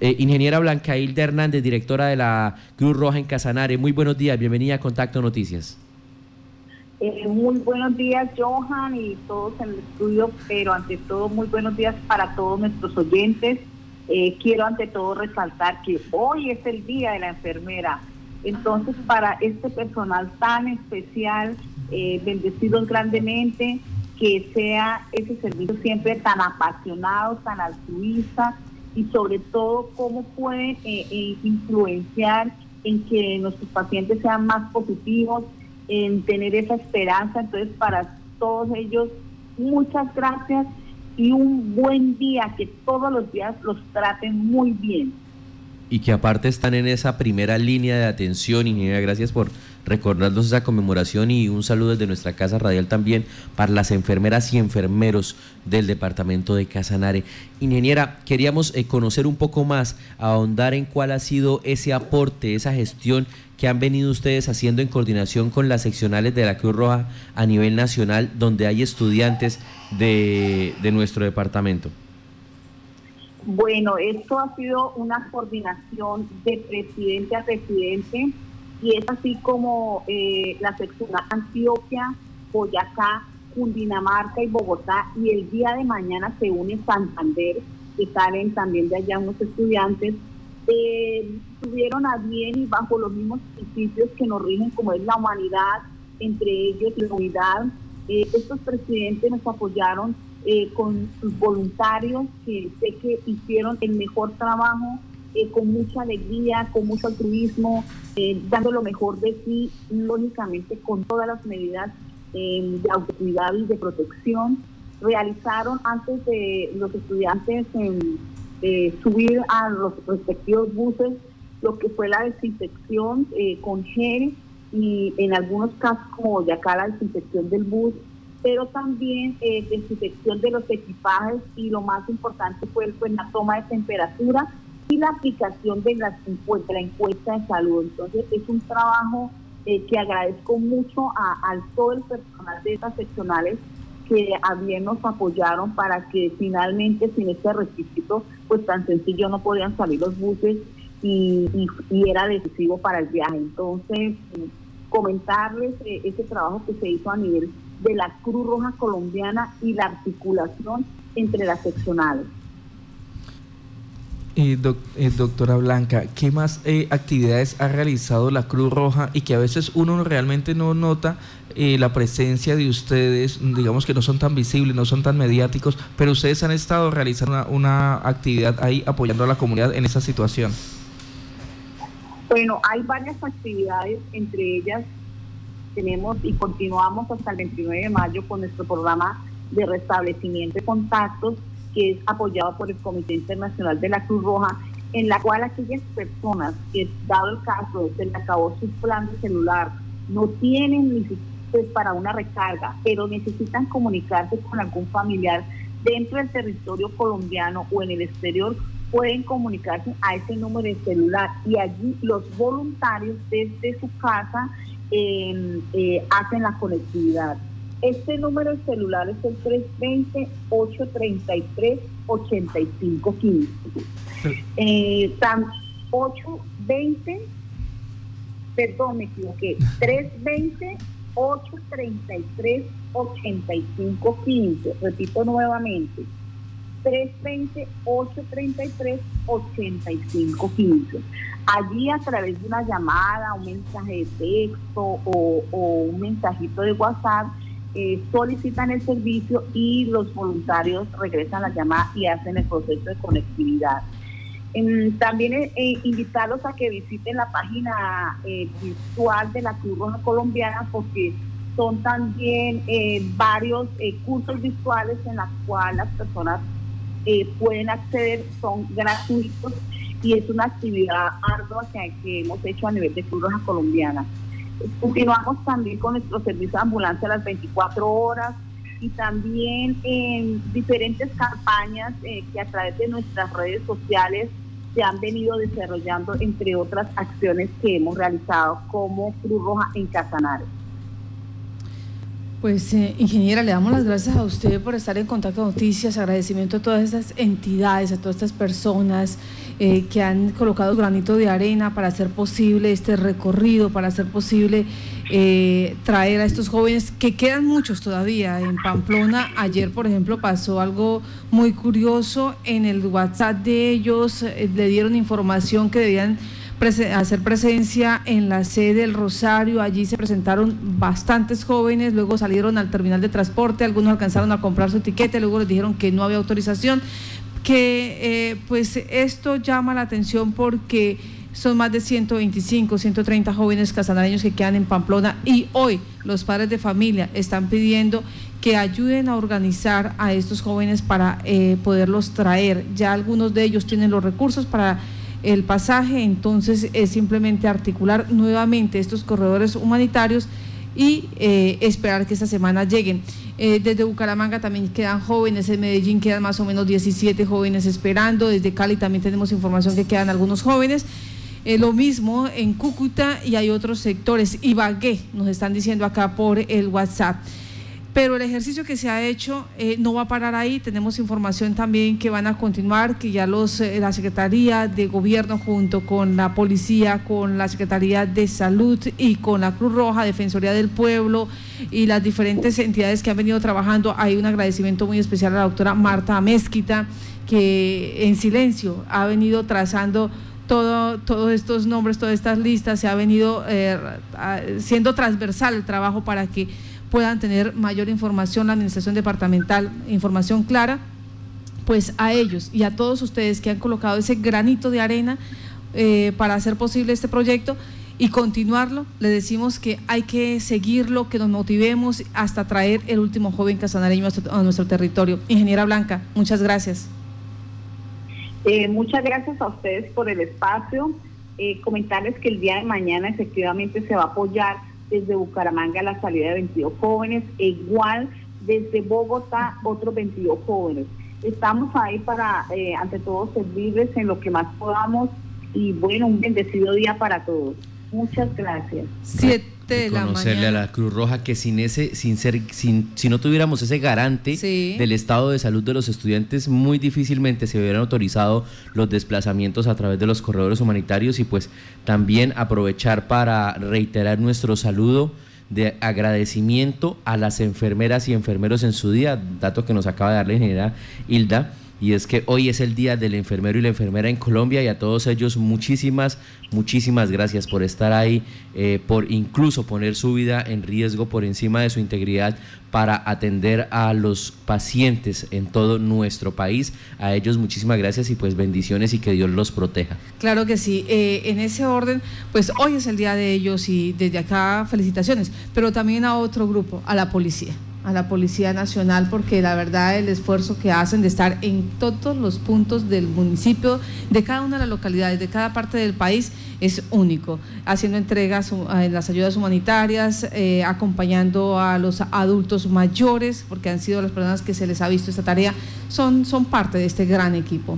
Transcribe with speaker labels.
Speaker 1: Eh, ingeniera Blanca Hilda Hernández, directora de la Cruz Roja en Casanare. Muy buenos días, bienvenida a Contacto Noticias.
Speaker 2: Eh, muy buenos días, Johan, y todos en el estudio, pero ante todo, muy buenos días para todos nuestros oyentes. Eh, quiero ante todo resaltar que hoy es el Día de la Enfermera. Entonces, para este personal tan especial, eh, bendecidos grandemente, que sea ese servicio siempre tan apasionado, tan altruista y sobre todo cómo puede influenciar en que nuestros pacientes sean más positivos, en tener esa esperanza. Entonces, para todos ellos, muchas gracias y un buen día, que todos los días los traten muy bien.
Speaker 1: Y que aparte están en esa primera línea de atención, ingeniera, gracias por recordarnos esa conmemoración y un saludo desde nuestra casa radial también para las enfermeras y enfermeros del departamento de Casanare. Ingeniera, queríamos eh, conocer un poco más, ahondar en cuál ha sido ese aporte, esa gestión que han venido ustedes haciendo en coordinación con las seccionales de la Cruz Roja a nivel nacional, donde hay estudiantes de, de nuestro departamento.
Speaker 2: Bueno, esto ha sido una coordinación de presidente a presidente y es así como eh, la sección Antioquia, Boyacá, Cundinamarca y Bogotá y el día de mañana se une Santander, que salen también de allá unos estudiantes, eh, tuvieron a bien y bajo los mismos principios que nos rigen como es la humanidad, entre ellos la unidad. Eh, estos presidentes nos apoyaron eh, con sus voluntarios que sé que hicieron el mejor trabajo eh, con mucha alegría, con mucho altruismo, eh, dando lo mejor de sí, lógicamente con todas las medidas eh, de autocuidado y de protección. Realizaron antes de los estudiantes subir a los respectivos buses lo que fue la desinfección con gel y en algunos casos como ya acá la desinfección del bus, pero también desinfección de los equipajes y lo más importante fue pues, la toma de temperatura y la aplicación de, las la encuesta de salud. Entonces es un trabajo eh, que agradezco mucho a, todo el personal de estas seccionales que a bien nos apoyaron para que finalmente sin este requisito pues tan sencillo no podían salir los buses y, era decisivo para el viaje. Entonces comentarles eh, ese trabajo que se hizo a nivel de la Cruz Roja Colombiana y la articulación entre las seccionales.
Speaker 3: Eh, eh, doctora Blanca, ¿qué más eh, actividades ha realizado la Cruz Roja y que a veces uno realmente no nota eh, la presencia de ustedes, digamos que no son tan visibles, no son tan mediáticos, pero ustedes han estado realizando una, actividad ahí apoyando a la comunidad en esa situación?
Speaker 2: Bueno, hay varias actividades, entre ellas tenemos y continuamos hasta el 29 de mayo con nuestro programa de restablecimiento de contactos que es apoyado por el Comité Internacional de la Cruz Roja, en la cual aquellas personas que, dado el caso, se le acabó su plan de celular, no tienen ni siquiera para una recarga, pero necesitan comunicarse con algún familiar dentro del territorio colombiano o en el exterior, pueden comunicarse a ese número de celular y allí los voluntarios desde su casa eh, eh, hacen la conectividad. Este número de celular es el 320-833-8515. Eh, 820, perdón, me equivoqué, 320-833-8515. Repito nuevamente, 320-833-8515. Allí a través de una llamada, un mensaje de texto o, o un mensajito de WhatsApp, eh, solicitan el servicio y los voluntarios regresan la llamada y hacen el proceso de conectividad. también eh, eh, invitarlos a que visiten la página virtual de la Cruz Roja Colombiana porque son también varios cursos virtuales en los cuales las personas pueden acceder, son gratuitos y es una actividad ardua que, que hemos hecho a nivel de Cruz Roja Colombiana. Continuamos también con nuestro servicio de ambulancia a las 24 horas y también en diferentes campañas eh, que a través de nuestras redes sociales se han venido desarrollando, entre otras acciones que hemos realizado como Cruz Roja en Casanares.
Speaker 4: Pues, eh, ingeniera, le damos las gracias a usted por estar en Contacto Noticias, agradecimiento a todas estas entidades, a todas estas personas eh, que han colocado granito de arena para hacer posible este recorrido, para hacer posible eh, traer a estos jóvenes, que quedan muchos todavía. En Pamplona, ayer, por ejemplo, pasó algo muy curioso, en el WhatsApp de ellos le dieron información que debían hacer presencia en la sede del Rosario. Allí se presentaron bastantes jóvenes, luego salieron al terminal de transporte, algunos alcanzaron a comprar su etiqueta, luego les dijeron que no había autorización, que eh, pues esto llama la atención porque son más de 125, 130 jóvenes casanareños que quedan en Pamplona y hoy los padres de familia están pidiendo que ayuden a organizar a estos jóvenes para eh, poderlos traer. Ya algunos de ellos tienen los recursos para el pasaje, entonces es simplemente articular nuevamente estos corredores humanitarios y eh, esperar que esta semana lleguen. Eh, desde Bucaramanga también quedan jóvenes, en Medellín quedan más o menos 17 jóvenes esperando, desde Cali también tenemos información que quedan algunos jóvenes. Eh, lo mismo en Cúcuta y hay otros sectores. Ibagué, nos están diciendo acá por el WhatsApp. Pero el ejercicio que se ha hecho eh, no va a parar ahí. Tenemos información también que van a continuar, que ya los, eh, la Secretaría de Gobierno junto con la Policía, con la Secretaría de Salud y con la Cruz Roja, Defensoría del Pueblo y las diferentes entidades que han venido trabajando. Hay un agradecimiento muy especial a la doctora Marta Mezquita, que en silencio ha venido trazando todo, todos estos nombres, todas estas listas, se ha venido eh, siendo transversal el trabajo para que puedan tener mayor información, la administración departamental, información clara, pues a ellos y a todos ustedes que han colocado ese granito de arena eh, para hacer posible este proyecto y continuarlo, le decimos que hay que seguirlo, que nos motivemos hasta traer el último joven casanareño a nuestro, territorio. Ingeniera Blanca, muchas gracias.
Speaker 2: Eh, muchas gracias a ustedes por el espacio. Eh, comentarles que el día de mañana efectivamente se va a apoyar desde Bucaramanga la salida de 22 jóvenes, e igual desde Bogotá otros 22 jóvenes. Estamos ahí para, eh, ante todo, servirles en lo que más podamos y bueno, un bendecido día para todos. Muchas gracias.
Speaker 1: De la conocerle a la Cruz Roja que sin ese, sin ser, sin, si no tuviéramos ese garante del estado de salud de los estudiantes, muy difícilmente se hubieran autorizado los desplazamientos a través de los corredores humanitarios y pues también aprovechar para reiterar nuestro saludo de agradecimiento a las enfermeras y enfermeros en su día, dato que nos acaba de dar la ingeniera Hilda y es que hoy es el día del enfermero y la enfermera en Colombia y a todos ellos muchísimas, muchísimas gracias por estar ahí, eh, por incluso poner su vida en riesgo por encima de su integridad para atender a los pacientes en todo nuestro país. A ellos muchísimas gracias y pues bendiciones y que Dios los proteja.
Speaker 4: Claro que sí. Eh, en ese orden, pues hoy es el día de ellos y desde acá felicitaciones, pero también a otro grupo, a la policía a la Policía Nacional porque la verdad el esfuerzo que hacen de estar en todos los puntos del municipio, de cada una de las localidades, de cada parte del país, es único, haciendo entregas en las ayudas humanitarias, eh, acompañando a los adultos mayores, porque han sido las personas que se les ha visto esta tarea, son, son parte de este gran equipo.